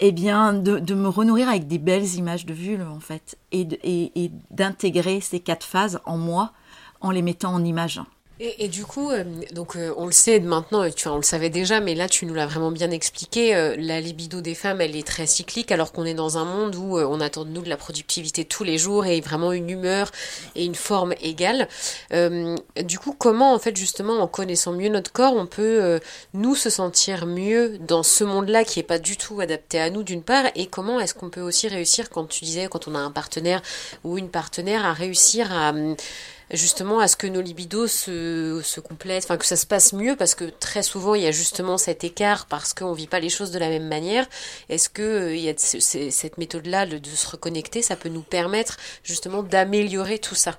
eh bien, de, me renourrir avec des belles images de vulve, en fait, et, et, et d'intégrer ces quatre phases en moi en les mettant en images. Et, du coup, euh, donc euh, on le sait maintenant, tu vois, on le savait déjà, mais là tu nous l'as vraiment bien expliqué. Euh, la libido des femmes, elle est très cyclique, alors qu'on est dans un monde où on attend de nous de la productivité tous les jours et vraiment une humeur et une forme égale. du coup, comment en fait justement, en connaissant mieux notre corps, on peut nous se sentir mieux dans ce monde-là qui est pas du tout adapté à nous d'une part, et comment est-ce qu'on peut aussi réussir, quand tu disais, quand on a un partenaire ou une partenaire, à réussir à justement à ce que nos libidos se, se complètent, enfin que ça se passe mieux parce que très souvent il y a justement cet écart parce qu'on vit pas les choses de la même manière. Est-ce que euh, il y a cette méthode-là de se reconnecter, ça peut nous permettre justement d'améliorer tout ça?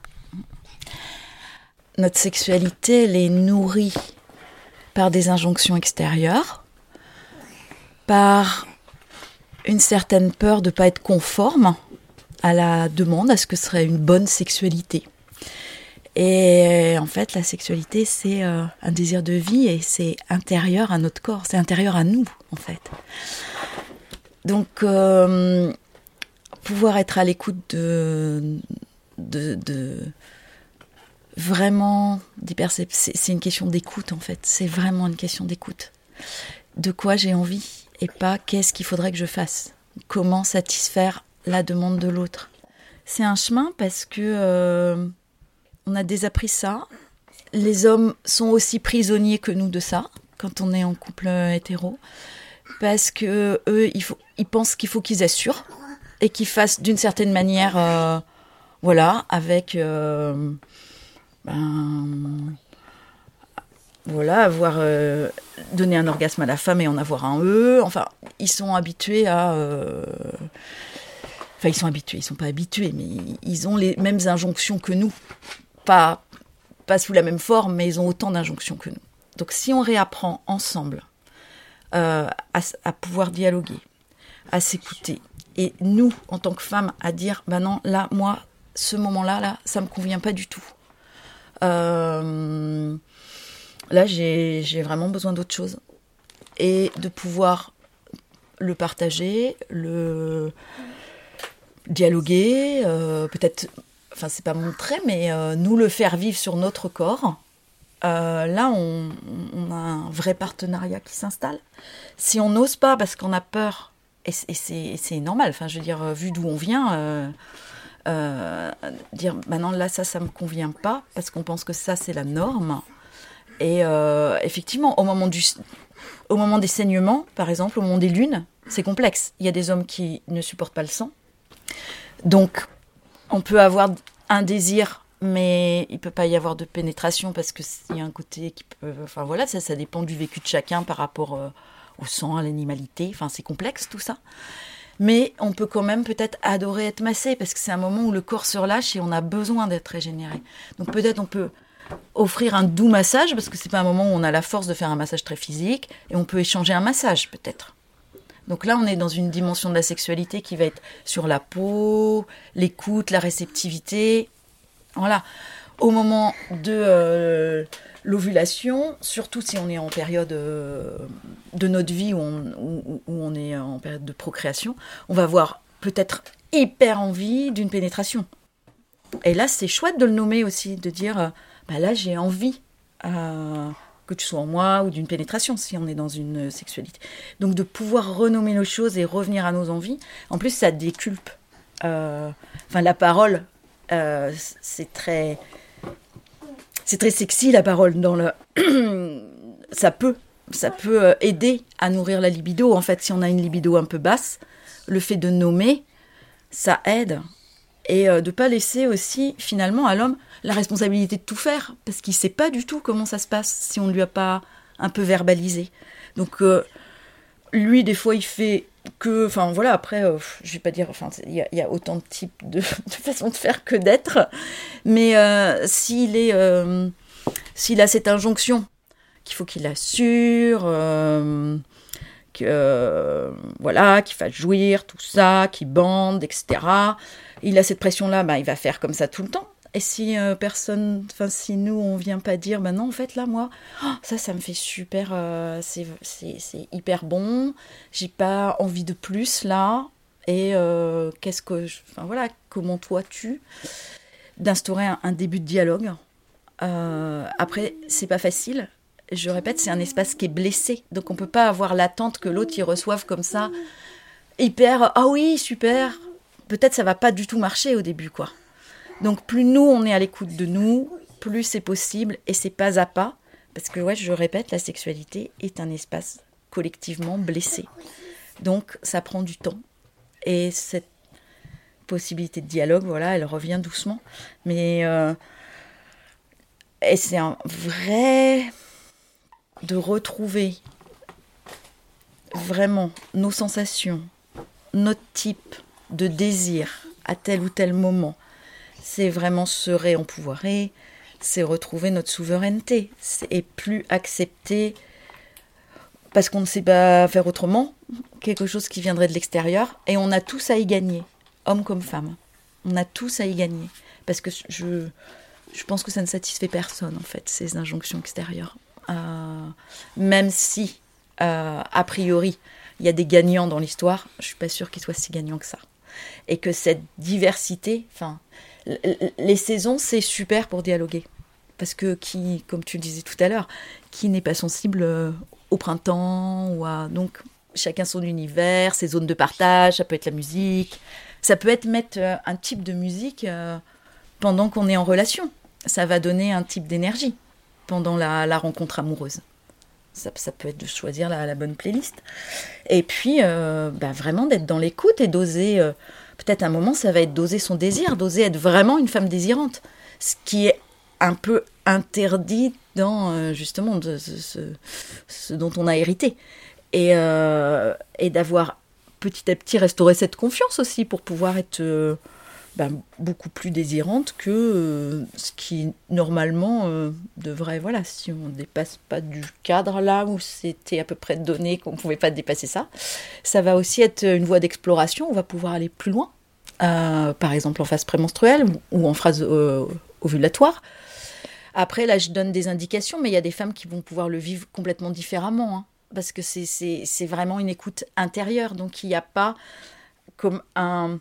Notre sexualité, elle est nourrie par des injonctions extérieures, par une certaine peur de ne pas être conforme à la demande, à ce que serait une bonne sexualité. Et en fait, la sexualité, c'est euh, un désir de vie et c'est intérieur à notre corps, c'est intérieur à nous, en fait. Donc, euh, pouvoir être à l'écoute de, de, vraiment des perceptions, c'est une question d'écoute, en fait. C'est vraiment une question d'écoute. De quoi j'ai envie et pas qu'est-ce qu'il faudrait que je fasse. Comment satisfaire la demande de l'autre. C'est un chemin parce que. Euh, on a désappris ça. Les hommes sont aussi prisonniers que nous de ça quand on est en couple hétéro, parce que eux, ils pensent qu'il faut qu'ils assurent et qu'ils fassent d'une certaine manière, euh, voilà, avec euh, ben, voilà, avoir euh, donné un orgasme à la femme et en avoir un eux. Enfin, ils sont habitués à Enfin, ils sont habitués, ils sont pas habitués, mais ils ont les mêmes injonctions que nous pas, sous la même forme, mais ils ont autant d'injonctions que nous. Donc si on réapprend ensemble euh, à, pouvoir dialoguer, à s'écouter, et nous, en tant que femmes, à dire, ben non, là, moi, ce moment-là, là, ça me convient pas du tout. Euh, là, j'ai vraiment besoin d'autre chose. Et de pouvoir le partager, le dialoguer, euh, peut-être enfin c'est pas montrer, mais euh, nous le faire vivre sur notre corps. Euh, là, on, a un vrai partenariat qui s'installe. Si on n'ose pas parce qu'on a peur, et, c'est normal, enfin je veux dire, vu d'où on vient, euh, dire maintenant là ça, ça me convient pas parce qu'on pense que ça c'est la norme. Et effectivement, au moment, du, au moment des saignements, par exemple, au moment des lunes, c'est complexe. Il y a des hommes qui ne supportent pas le sang. Donc, on peut avoir un désir, mais il peut pas y avoir de pénétration parce que y a un côté qui peut. Enfin voilà, ça, ça dépend du vécu de chacun par rapport euh, au sang, à l'animalité. Enfin, c'est complexe tout ça. Mais on peut quand même peut-être adorer être massé parce que c'est un moment où le corps se relâche et on a besoin d'être régénéré. Donc peut-être on peut offrir un doux massage parce que c'est pas un moment où on a la force de faire un massage très physique et on peut échanger un massage peut-être. Donc là, on est dans une dimension de la sexualité qui va être sur la peau, l'écoute, la réceptivité. Voilà. Au moment de euh, l'ovulation, surtout si on est en période euh, de notre vie où on, où on, est en période de procréation, on va avoir peut-être hyper envie d'une pénétration. Et là, c'est chouette de le nommer aussi, de dire, euh, bah là, j'ai envie que tu sois en moi ou d'une pénétration si on est dans une sexualité. Donc de pouvoir renommer nos choses et revenir à nos envies. En plus, ça déculpe. Euh, enfin, la parole, euh, c'est très, c'est très sexy la parole. Dans le, ça peut, ça peut euh, aider à nourrir la libido. En fait, si on a une libido un peu basse, le fait de nommer, ça aide et de pas laisser aussi finalement à l'homme la responsabilité de tout faire, parce qu'il sait pas du tout comment ça se passe si on ne lui a pas un peu verbalisé. Donc, euh, lui, des fois, il fait que. Enfin, voilà, après, euh, je vais pas dire. Enfin, il y, a autant de types de, façons de faire que d'être. Mais euh, s'il est. s'il a cette injonction qu'il faut qu'il assure, que, voilà, qu'il fasse jouir, tout ça, qu'il bande, etc. Il a cette pression-là, bah, il va faire comme ça tout le temps. Et si euh, personne, enfin si nous on vient pas dire, ben non en fait là moi, oh, ça ça me fait super, euh, c'est hyper bon, j'ai pas envie de plus là. Et euh, qu'est-ce que, enfin voilà, comment toi tu d'instaurer un, début de dialogue. après c'est pas facile. Je répète, c'est un espace qui est blessé, donc on peut pas avoir l'attente que l'autre y reçoive comme ça, hyper, ah oui super. Peut-être ça va pas du tout marcher au début quoi. Donc plus nous on est à l'écoute de nous, plus c'est possible et c'est pas à pas. Parce que je répète, la sexualité est un espace collectivement blessé. Donc ça prend du temps. Et cette possibilité de dialogue, voilà, elle revient doucement. Mais euh, c'est un vrai de retrouver vraiment nos sensations, notre type de désir à tel ou tel moment, c'est vraiment se réempouvoirer, c'est retrouver notre souveraineté, et plus accepter, parce qu'on ne sait pas faire autrement, quelque chose qui viendrait de l'extérieur, et on a tous à y gagner, hommes comme femmes. On a tous à y gagner. Parce que je, je pense que ça ne satisfait personne, en fait, ces injonctions extérieures. Euh, même si, euh, a priori, il y a des gagnants dans l'histoire, je suis pas sûre qu'ils soient si gagnants que ça. Et que cette diversité, enfin, les saisons, c'est super pour dialoguer. Parce que qui, comme tu le disais tout à l'heure, qui n'est pas sensible euh, au printemps ou à donc chacun son univers, ses zones de partage, ça peut être la musique, ça peut être mettre euh, un type de musique euh, pendant qu'on est en relation. Ça va donner un type d'énergie pendant la, rencontre amoureuse. Ça, peut être de choisir la, bonne playlist. Et puis, bah, vraiment d'être dans l'écoute et d'oser peut-être un moment, ça va être d'oser son désir, d'oser être vraiment une femme désirante. Ce qui est un peu interdit dans euh, justement ce, dont on a hérité. Et, euh, et d'avoir petit à petit restauré cette confiance aussi pour pouvoir être euh, ben, beaucoup plus désirante que ce qui normalement devrait, voilà, si on ne dépasse pas du cadre là où c'était à peu près donné qu'on ne pouvait pas dépasser ça, ça va aussi être une voie d'exploration, on va pouvoir aller plus loin euh, par exemple en phase prémenstruelle ou en phase euh, ovulatoire. Après, là, je donne des indications, mais il y a des femmes qui vont pouvoir le vivre complètement différemment, hein, parce que c'est vraiment une écoute intérieure, donc il n'y a pas comme un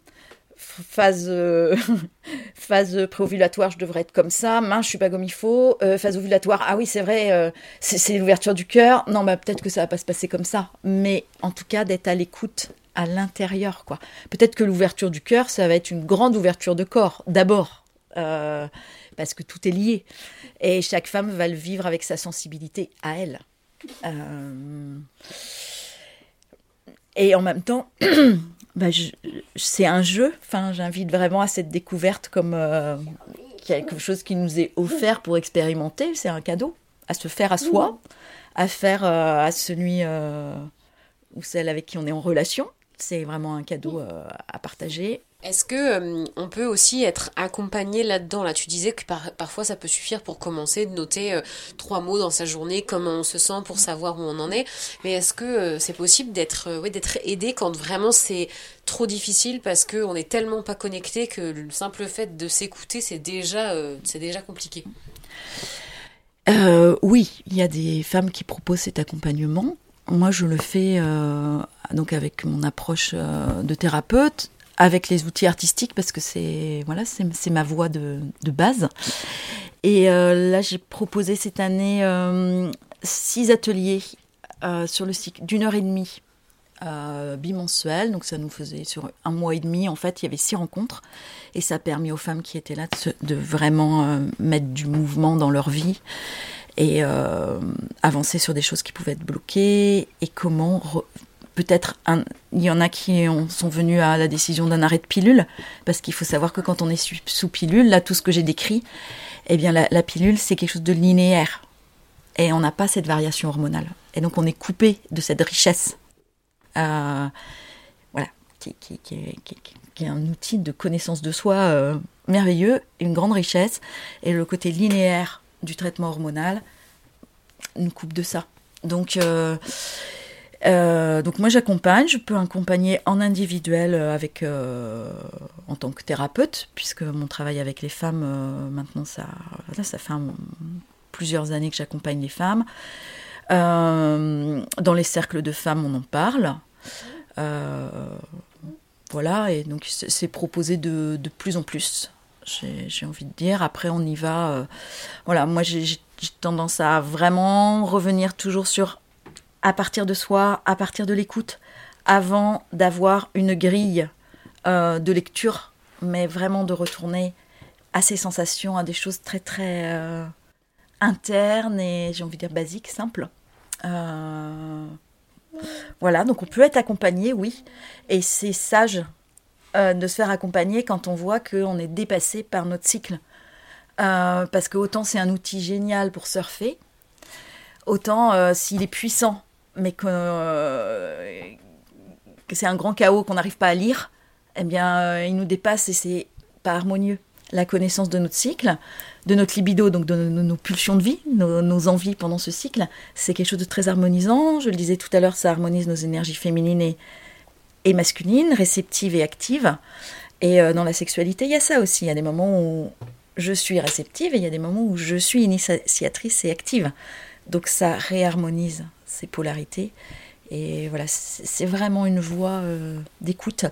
phase euh, phase préovulatoire je devrais être comme ça mince je suis pas comme il faut phase ovulatoire ah oui c'est vrai c'est l'ouverture du cœur non bah peut-être que ça va pas se passer comme ça mais en tout cas d'être à l'écoute à l'intérieur, quoi. Peut-être que l'ouverture du cœur, ça va être une grande ouverture de corps, d'abord, euh, parce que tout est lié. Et chaque femme va le vivre avec sa sensibilité à elle. Euh, et en même temps, bah, c'est un jeu. Enfin, j'invite vraiment à cette découverte comme euh, quelque chose qui nous est offert pour expérimenter. C'est un cadeau à se faire à soi, à faire à celui ou celle avec qui on est en relation. C'est vraiment un cadeau à partager. Est-ce que euh, on peut aussi être accompagné là-dedans? Là, tu disais que parfois ça peut suffire pour commencer de noter euh, trois mots dans sa journée, comment on se sent pour savoir où on en est. Mais est-ce que euh, c'est possible d'être d'être aidé quand vraiment c'est trop difficile parce qu'on n'est tellement pas connecté que le simple fait de s'écouter c'est déjà c'est déjà compliqué? oui, il y a des femmes qui proposent cet accompagnement. Moi, je le fais donc avec mon approche de thérapeute avec les outils artistiques parce que c'est voilà c'est ma voix de, de base. Et euh, là j'ai proposé cette année euh, six ateliers euh, sur le cycle d'une heure et demie bimensuel. Donc ça nous faisait sur un mois et demi en fait il y avait six rencontres et ça a permis aux femmes qui étaient là de vraiment mettre du mouvement dans leur vie et avancer sur des choses qui pouvaient être bloquées et comment peut-être il y en a qui sont venus à la décision d'un arrêt de pilule, parce qu'il faut savoir que quand on est sous, pilule, là tout ce que j'ai décrit, eh bien la, pilule c'est quelque chose de linéaire. Et on n'a pas cette variation hormonale. Et donc on est coupé de cette richesse, euh, voilà, qui, est un outil de connaissance de soi euh, merveilleux, une grande richesse. Et le côté linéaire du traitement hormonal nous coupe de ça. Donc euh, euh, donc moi j'accompagne, je peux accompagner en individuel euh, avec euh, en tant que thérapeute, puisque mon travail avec les femmes maintenant ça, ça fait plusieurs années que j'accompagne les femmes. dans les cercles de femmes on en parle. voilà, et donc c'est proposé de, de, plus en plus, j'ai envie de dire. Après on y va. voilà, moi j'ai tendance à vraiment revenir toujours sur à partir de soi, à partir de l'écoute, avant d'avoir une grille euh, de lecture, mais vraiment de retourner à ses sensations, à des choses très très euh, internes et j'ai envie de dire basiques, simples. Euh, voilà, donc on peut être accompagné, oui, et c'est sage de se faire accompagner quand on voit qu'on est dépassé par notre cycle. parce que autant c'est un outil génial pour surfer, autant s'il est puissant mais que, euh, que c'est un grand chaos qu'on n'arrive pas à lire, eh bien, euh, il nous dépasse et c'est pas harmonieux. La connaissance de notre cycle, de notre libido, donc de nos, pulsions de vie, nos, envies pendant ce cycle, c'est quelque chose de très harmonisant. Je le disais tout à l'heure, ça harmonise nos énergies féminines et, et masculines, réceptives et actives. Et euh, dans la sexualité, il y a ça aussi. Il y a des moments où je suis réceptive et il y a des moments où je suis initiatrice et active. Donc ça réharmonise ces polarités. Et voilà, c'est vraiment une voie euh, d'écoute.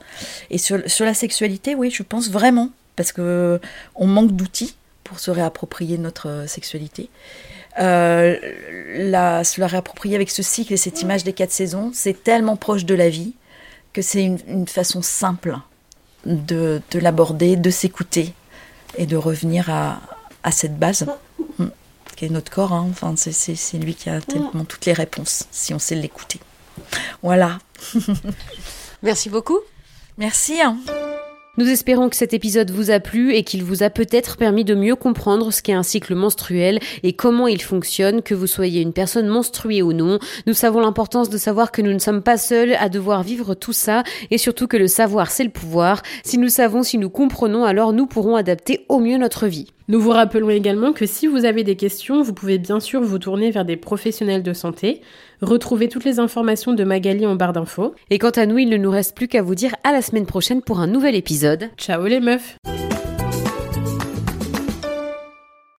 Et sur, sur, la sexualité, oui, je pense vraiment, parce que on manque d'outils pour se réapproprier notre euh, sexualité. Euh, la, se la réapproprier avec ce cycle et cette image des quatre saisons, c'est tellement proche de la vie que c'est une, une, façon simple de, de l'aborder, de s'écouter et de revenir à, à cette base notre corps. Hein. Enfin, c'est lui qui a tellement toutes les réponses, si on sait l'écouter. Voilà. Merci beaucoup. Merci. Hein. Nous espérons que cet épisode vous a plu et qu'il vous a peut-être permis de mieux comprendre ce qu'est un cycle menstruel et comment il fonctionne, que vous soyez une personne menstruée ou non. Nous savons l'importance de savoir que nous ne sommes pas seuls à devoir vivre tout ça et surtout que le savoir c'est le pouvoir. Si nous savons, si nous comprenons, alors nous pourrons adapter au mieux notre vie. Nous vous rappelons également que si vous avez des questions, vous pouvez bien sûr vous tourner vers des professionnels de santé. Retrouvez toutes les informations de Magali en barre d'infos. Et quant à nous, il ne nous reste plus qu'à vous dire à la semaine prochaine pour un nouvel épisode. Ciao les meufs